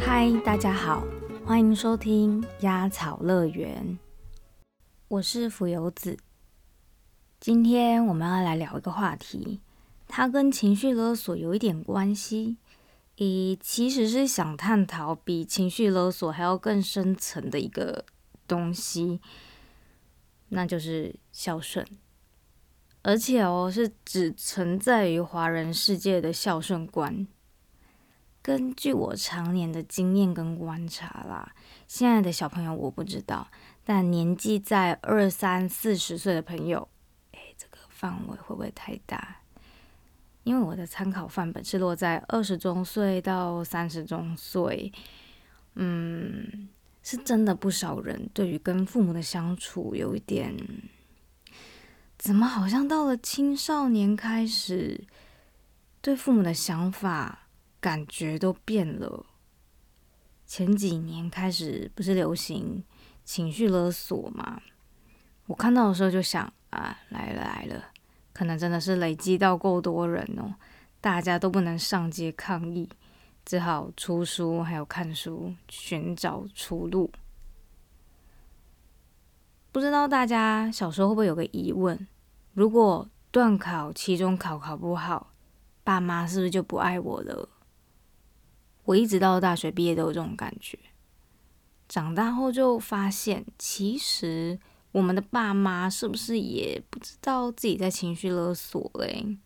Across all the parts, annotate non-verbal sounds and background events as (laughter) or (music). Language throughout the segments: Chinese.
嗨，大家好，欢迎收听鸭草乐园，我是浮游子。今天我们要来聊一个话题，它跟情绪勒索有一点关系，诶，其实是想探讨比情绪勒索还要更深层的一个东西，那就是孝顺，而且哦，是只存在于华人世界的孝顺观。根据我常年的经验跟观察啦，现在的小朋友我不知道，但年纪在二三四十岁的朋友，哎，这个范围会不会太大？因为我的参考范本是落在二十周岁到三十周岁，嗯，是真的不少人对于跟父母的相处有一点，怎么好像到了青少年开始对父母的想法。感觉都变了。前几年开始不是流行情绪勒索吗？我看到的时候就想啊，来了来了，可能真的是累积到够多人哦，大家都不能上街抗议，只好出书还有看书寻找出路。不知道大家小时候会不会有个疑问：如果段考、期中考考不好，爸妈是不是就不爱我了？我一直到大学毕业都有这种感觉，长大后就发现，其实我们的爸妈是不是也不知道自己在情绪勒索嘞？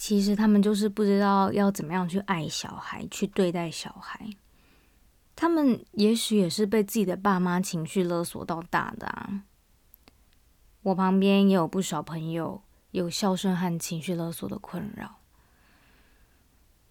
其实他们就是不知道要怎么样去爱小孩，去对待小孩。他们也许也是被自己的爸妈情绪勒索到大的啊。我旁边也有不少朋友有孝顺和情绪勒索的困扰。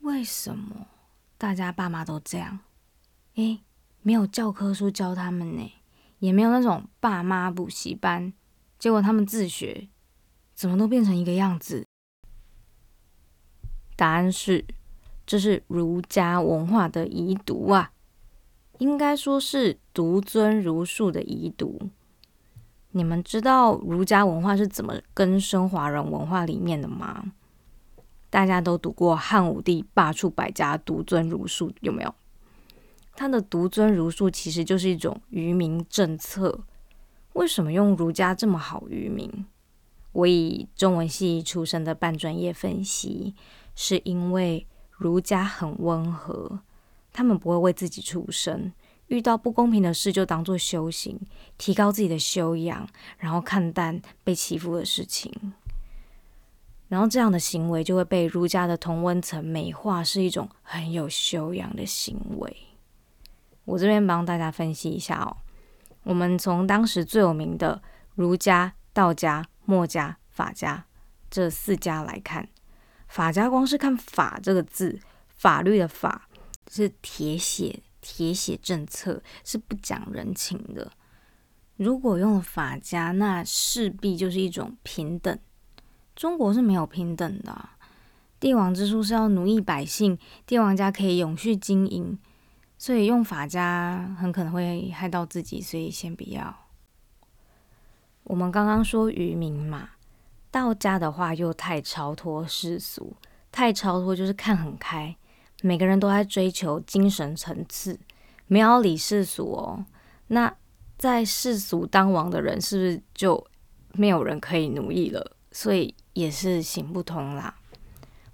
为什么大家爸妈都这样？诶，没有教科书教他们呢，也没有那种爸妈补习班，结果他们自学，怎么都变成一个样子？答案是，这是儒家文化的遗毒啊，应该说是独尊儒术的遗毒。你们知道儒家文化是怎么根深华人文化里面的吗？大家都读过汉武帝罢黜百家，独尊儒术，有没有？他的独尊儒术其实就是一种愚民政策。为什么用儒家这么好愚民？我以中文系出身的半专业分析，是因为儒家很温和，他们不会为自己出声，遇到不公平的事就当做修行，提高自己的修养，然后看淡被欺负的事情。然后这样的行为就会被儒家的同温层美化，是一种很有修养的行为。我这边帮大家分析一下哦。我们从当时最有名的儒家、道家、墨家、法家这四家来看，法家光是看“法”这个字，法律的“法”是铁血，铁血政策是不讲人情的。如果用了法家，那势必就是一种平等。中国是没有平等的，帝王之术是要奴役百姓，帝王家可以永续经营，所以用法家很可能会害到自己，所以先不要。我们刚刚说愚民嘛，道家的话又太超脱世俗，太超脱就是看很开，每个人都在追求精神层次，没有理世俗哦。那在世俗当王的人，是不是就没有人可以奴役了？所以。也是行不通啦。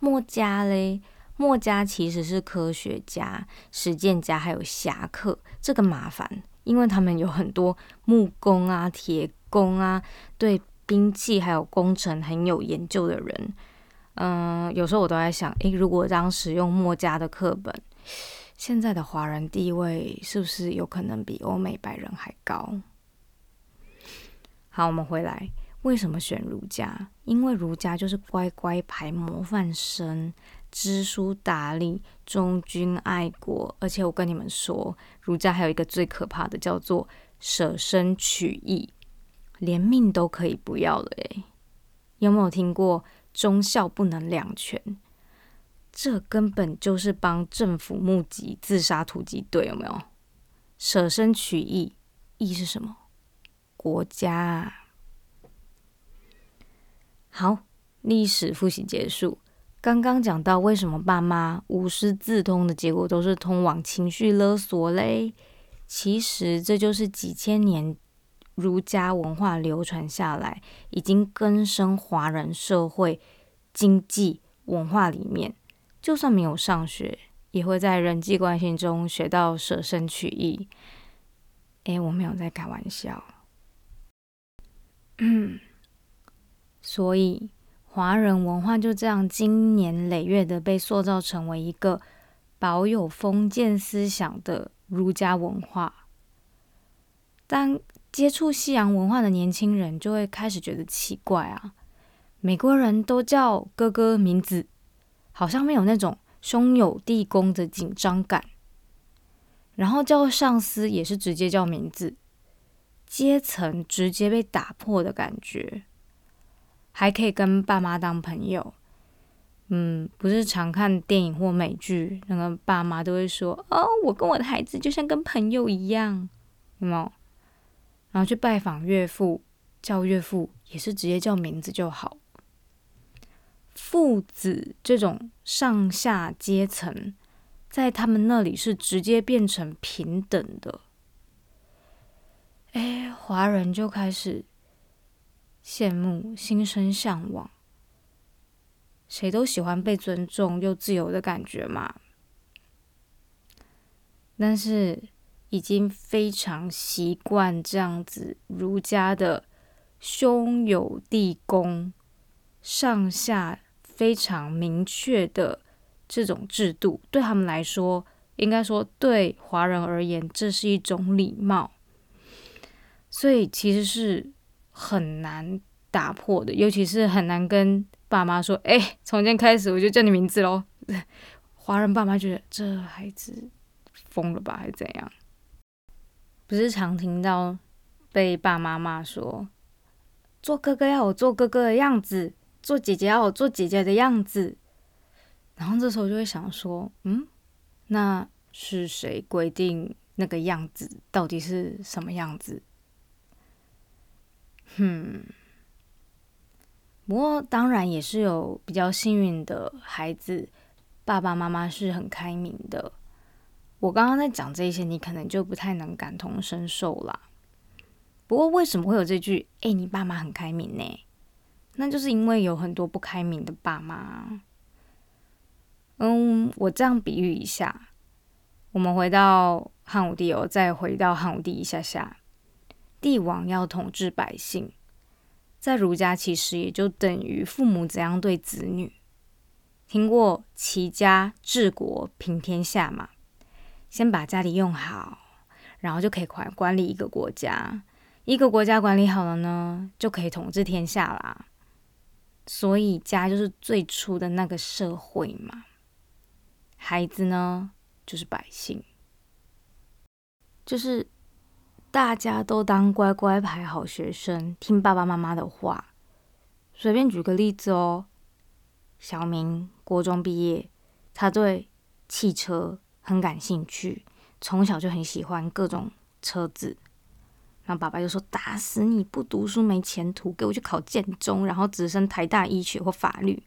墨家嘞，墨家其实是科学家、实践家，还有侠客。这个麻烦，因为他们有很多木工啊、铁工啊，对兵器还有工程很有研究的人。嗯，有时候我都在想，诶，如果当时用墨家的课本，现在的华人地位是不是有可能比欧美白人还高？好，我们回来。为什么选儒家？因为儒家就是乖乖牌模范生，知书达理，忠君爱国。而且我跟你们说，儒家还有一个最可怕的，叫做舍身取义，连命都可以不要了。诶，有没有听过忠孝不能两全？这根本就是帮政府募集自杀突击队，有没有？舍身取义，义是什么？国家。好，历史复习结束。刚刚讲到为什么爸妈无师自通的结果都是通往情绪勒索嘞？其实这就是几千年儒家文化流传下来，已经根深华人社会经济文化里面。就算没有上学，也会在人际关系中学到舍身取义。诶，我没有在开玩笑。所以。华人文化就这样经年累月的被塑造成为一个保有封建思想的儒家文化。当接触西洋文化的年轻人就会开始觉得奇怪啊，美国人都叫哥哥名字，好像没有那种兄友弟恭的紧张感，然后叫上司也是直接叫名字，阶层直接被打破的感觉。还可以跟爸妈当朋友，嗯，不是常看电影或美剧，那个爸妈都会说：“哦，我跟我的孩子就像跟朋友一样，有没有？”然后去拜访岳父，叫岳父也是直接叫名字就好。父子这种上下阶层，在他们那里是直接变成平等的。哎，华人就开始。羡慕，心生向往。谁都喜欢被尊重又自由的感觉嘛。但是已经非常习惯这样子儒家的兄友弟恭、上下非常明确的这种制度，对他们来说，应该说对华人而言，这是一种礼貌。所以其实是。很难打破的，尤其是很难跟爸妈说：“哎，从今天开始我就叫你名字喽。” (laughs) 华人爸妈觉得这孩子疯了吧，还是怎样？不是常听到被爸妈骂说：“做哥哥要我做哥哥的样子，做姐姐要我做姐姐的样子。”然后这时候就会想说：“嗯，那是谁规定那个样子到底是什么样子？”嗯，不过当然也是有比较幸运的孩子，爸爸妈妈是很开明的。我刚刚在讲这些，你可能就不太能感同身受啦。不过为什么会有这句“哎，你爸妈很开明呢？”那就是因为有很多不开明的爸妈。嗯，我这样比喻一下，我们回到汉武帝哦，再回到汉武帝一下下。帝王要统治百姓，在儒家其实也就等于父母怎样对子女。听过齐家治国平天下嘛？先把家里用好，然后就可以管管理一个国家。一个国家管理好了呢，就可以统治天下啦。所以家就是最初的那个社会嘛。孩子呢，就是百姓，就是。大家都当乖乖牌好学生，听爸爸妈妈的话。随便举个例子哦，小明国中毕业，他对汽车很感兴趣，从小就很喜欢各种车子。然后爸爸就说：“打死你不读书没前途，给我去考建中，然后直升台大医学或法律。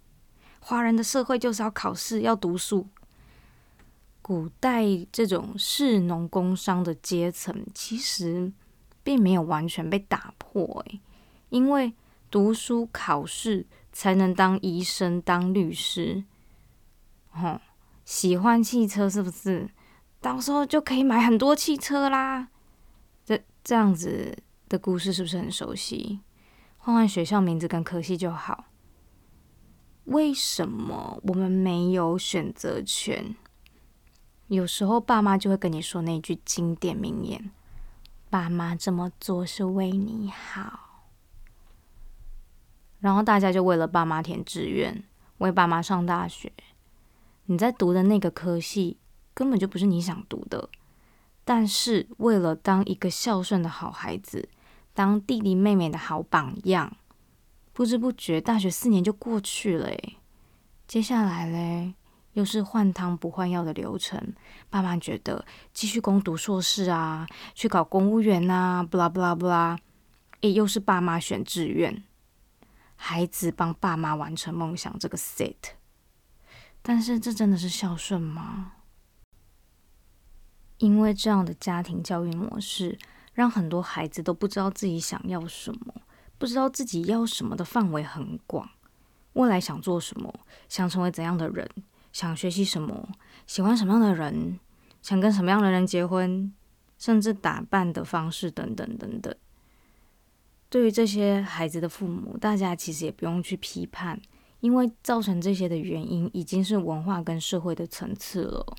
华人的社会就是要考试，要读书。”古代这种士农工商的阶层，其实并没有完全被打破诶，因为读书考试才能当医生、当律师。喜欢汽车是不是？到时候就可以买很多汽车啦。这这样子的故事是不是很熟悉？换换学校名字跟科系就好。为什么我们没有选择权？有时候爸妈就会跟你说那句经典名言：“爸妈这么做是为你好。”然后大家就为了爸妈填志愿，为爸妈上大学。你在读的那个科系根本就不是你想读的，但是为了当一个孝顺的好孩子，当弟弟妹妹的好榜样，不知不觉大学四年就过去了。接下来嘞，又是换汤不换药的流程。爸妈觉得继续攻读硕士啊，去考公务员啊，不啦不啦不啦，诶，又是爸妈选志愿，孩子帮爸妈完成梦想这个 set。但是这真的是孝顺吗？因为这样的家庭教育模式，让很多孩子都不知道自己想要什么，不知道自己要什么的范围很广。未来想做什么？想成为怎样的人？想学习什么？喜欢什么样的人？想跟什么样的人结婚？甚至打扮的方式等等等等。对于这些孩子的父母，大家其实也不用去批判，因为造成这些的原因已经是文化跟社会的层次了。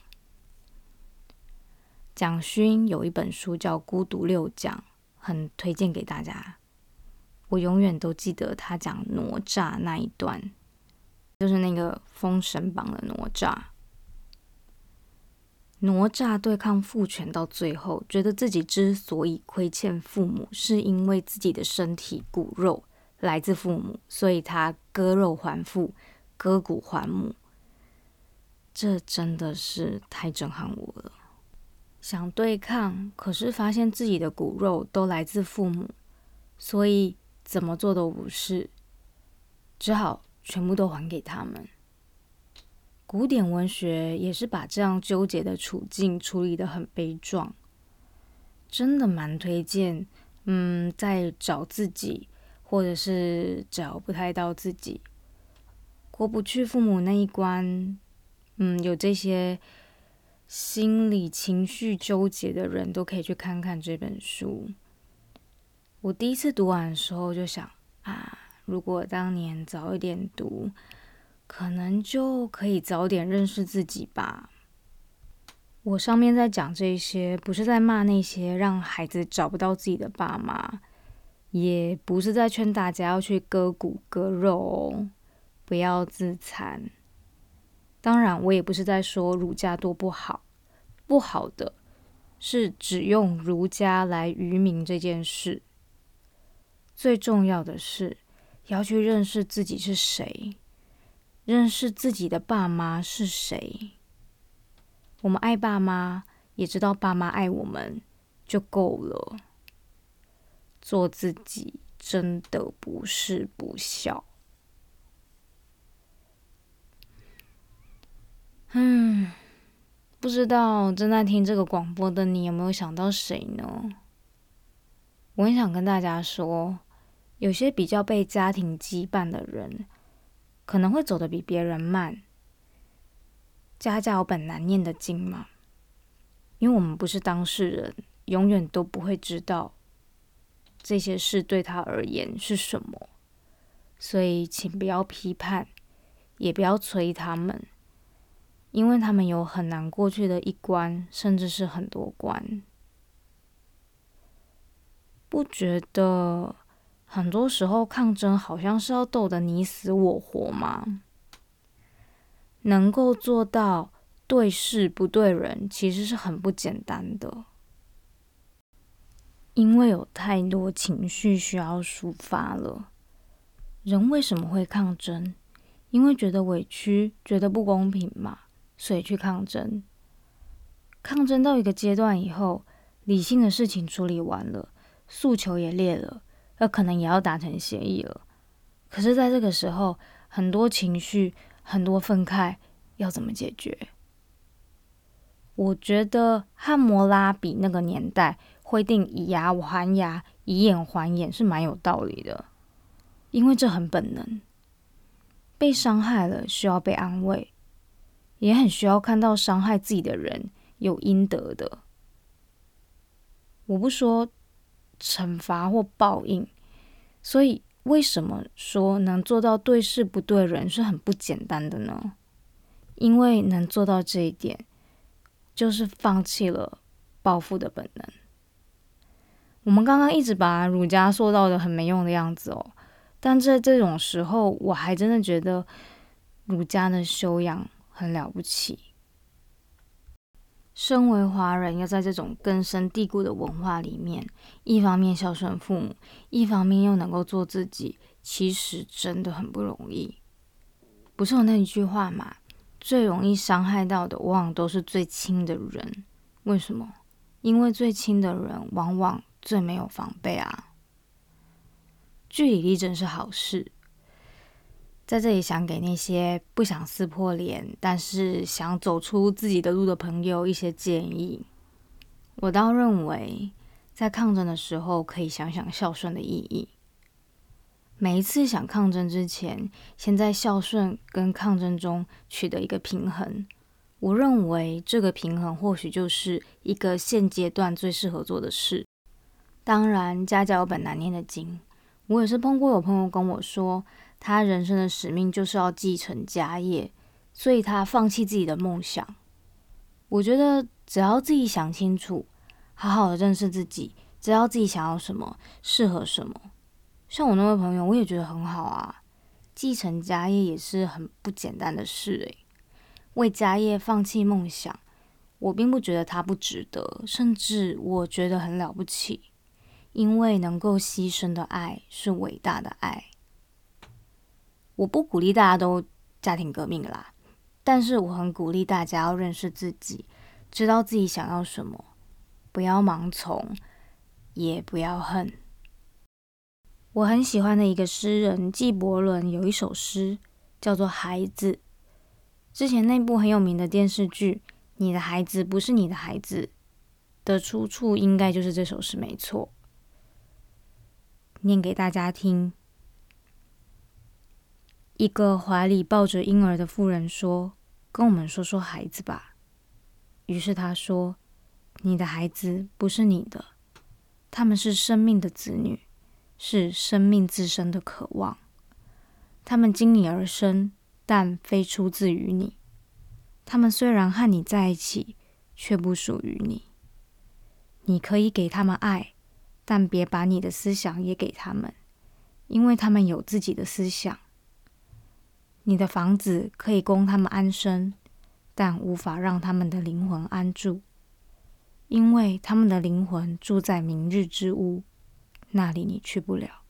蒋勋有一本书叫《孤独六讲》，很推荐给大家。我永远都记得他讲哪吒那一段，就是那个封神榜的哪吒。哪吒对抗父权到最后，觉得自己之所以亏欠父母，是因为自己的身体骨肉来自父母，所以他割肉还父，割骨还母。这真的是太震撼我了。想对抗，可是发现自己的骨肉都来自父母，所以。怎么做都不是，只好全部都还给他们。古典文学也是把这样纠结的处境处理的很悲壮，真的蛮推荐。嗯，在找自己，或者是找不太到自己，过不去父母那一关，嗯，有这些心理情绪纠结的人都可以去看看这本书。我第一次读完的时候就想啊，如果当年早一点读，可能就可以早点认识自己吧。我上面在讲这些，不是在骂那些让孩子找不到自己的爸妈，也不是在劝大家要去割骨割肉哦，不要自残。当然，我也不是在说儒家多不好，不好的是只用儒家来愚民这件事。最重要的是，要去认识自己是谁，认识自己的爸妈是谁。我们爱爸妈，也知道爸妈爱我们，就够了。做自己真的不是不孝。嗯，不知道正在听这个广播的你有没有想到谁呢？我很想跟大家说。有些比较被家庭羁绊的人，可能会走得比别人慢。家家有本难念的经嘛，因为我们不是当事人，永远都不会知道这些事对他而言是什么。所以，请不要批判，也不要催他们，因为他们有很难过去的一关，甚至是很多关。不觉得？很多时候抗争好像是要斗得你死我活吗？能够做到对事不对人，其实是很不简单的。因为有太多情绪需要抒发了。人为什么会抗争？因为觉得委屈，觉得不公平嘛，所以去抗争。抗争到一个阶段以后，理性的事情处理完了，诉求也列了。那可能也要达成协议了，可是，在这个时候，很多情绪、很多愤慨，要怎么解决？我觉得汉谟拉比那个年代会定以牙还牙、以眼还眼是蛮有道理的，因为这很本能。被伤害了，需要被安慰，也很需要看到伤害自己的人有应得的。我不说。惩罚或报应，所以为什么说能做到对事不对人是很不简单的呢？因为能做到这一点，就是放弃了报复的本能。我们刚刚一直把儒家塑造的很没用的样子哦，但在这种时候，我还真的觉得儒家的修养很了不起。身为华人，要在这种根深蒂固的文化里面，一方面孝顺父母，一方面又能够做自己，其实真的很不容易。不是有那一句话嘛？最容易伤害到的，往往都是最亲的人。为什么？因为最亲的人往往最没有防备啊。据理力争是好事，在这里想给那些不想撕破脸，但是想走出自己的路的朋友一些建议。我倒认为，在抗争的时候，可以想想孝顺的意义。每一次想抗争之前，先在孝顺跟抗争中取得一个平衡。我认为这个平衡或许就是一个现阶段最适合做的事。当然，家家有本难念的经。我也是碰过有朋友跟我说，他人生的使命就是要继承家业，所以他放弃自己的梦想。我觉得只要自己想清楚，好好的认识自己，知道自己想要什么，适合什么。像我那位朋友，我也觉得很好啊。继承家业也是很不简单的事诶。为家业放弃梦想，我并不觉得他不值得，甚至我觉得很了不起，因为能够牺牲的爱是伟大的爱。我不鼓励大家都家庭革命啦，但是我很鼓励大家要认识自己，知道自己想要什么，不要盲从，也不要恨。我很喜欢的一个诗人纪伯伦有一首诗叫做《孩子》。之前那部很有名的电视剧《你的孩子不是你的孩子》的出处，应该就是这首诗，没错。念给大家听：一个怀里抱着婴儿的妇人说：“跟我们说说孩子吧。”于是他说：“你的孩子不是你的，他们是生命的子女，是生命自身的渴望，他们经你而生。”但非出自于你。他们虽然和你在一起，却不属于你。你可以给他们爱，但别把你的思想也给他们，因为他们有自己的思想。你的房子可以供他们安身，但无法让他们的灵魂安住，因为他们的灵魂住在明日之屋，那里你去不了，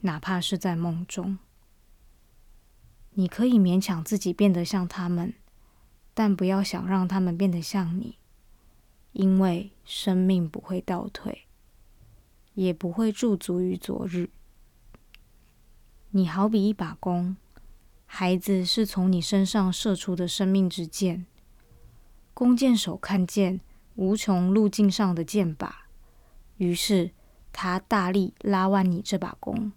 哪怕是在梦中。你可以勉强自己变得像他们，但不要想让他们变得像你，因为生命不会倒退，也不会驻足于昨日。你好比一把弓，孩子是从你身上射出的生命之箭。弓箭手看见无穷路径上的箭靶，于是他大力拉弯你这把弓。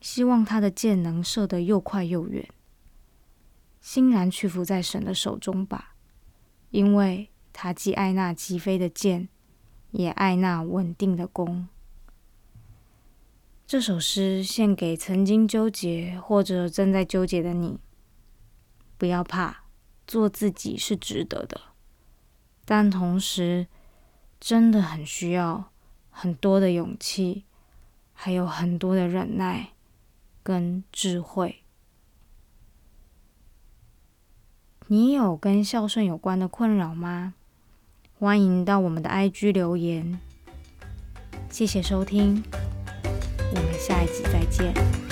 希望他的箭能射得又快又远，欣然屈服在神的手中吧，因为他既爱那疾飞的箭，也爱那稳定的弓。这首诗献给曾经纠结或者正在纠结的你。不要怕，做自己是值得的，但同时真的很需要很多的勇气，还有很多的忍耐。跟智慧，你有跟孝顺有关的困扰吗？欢迎到我们的 IG 留言。谢谢收听，我们下一集再见。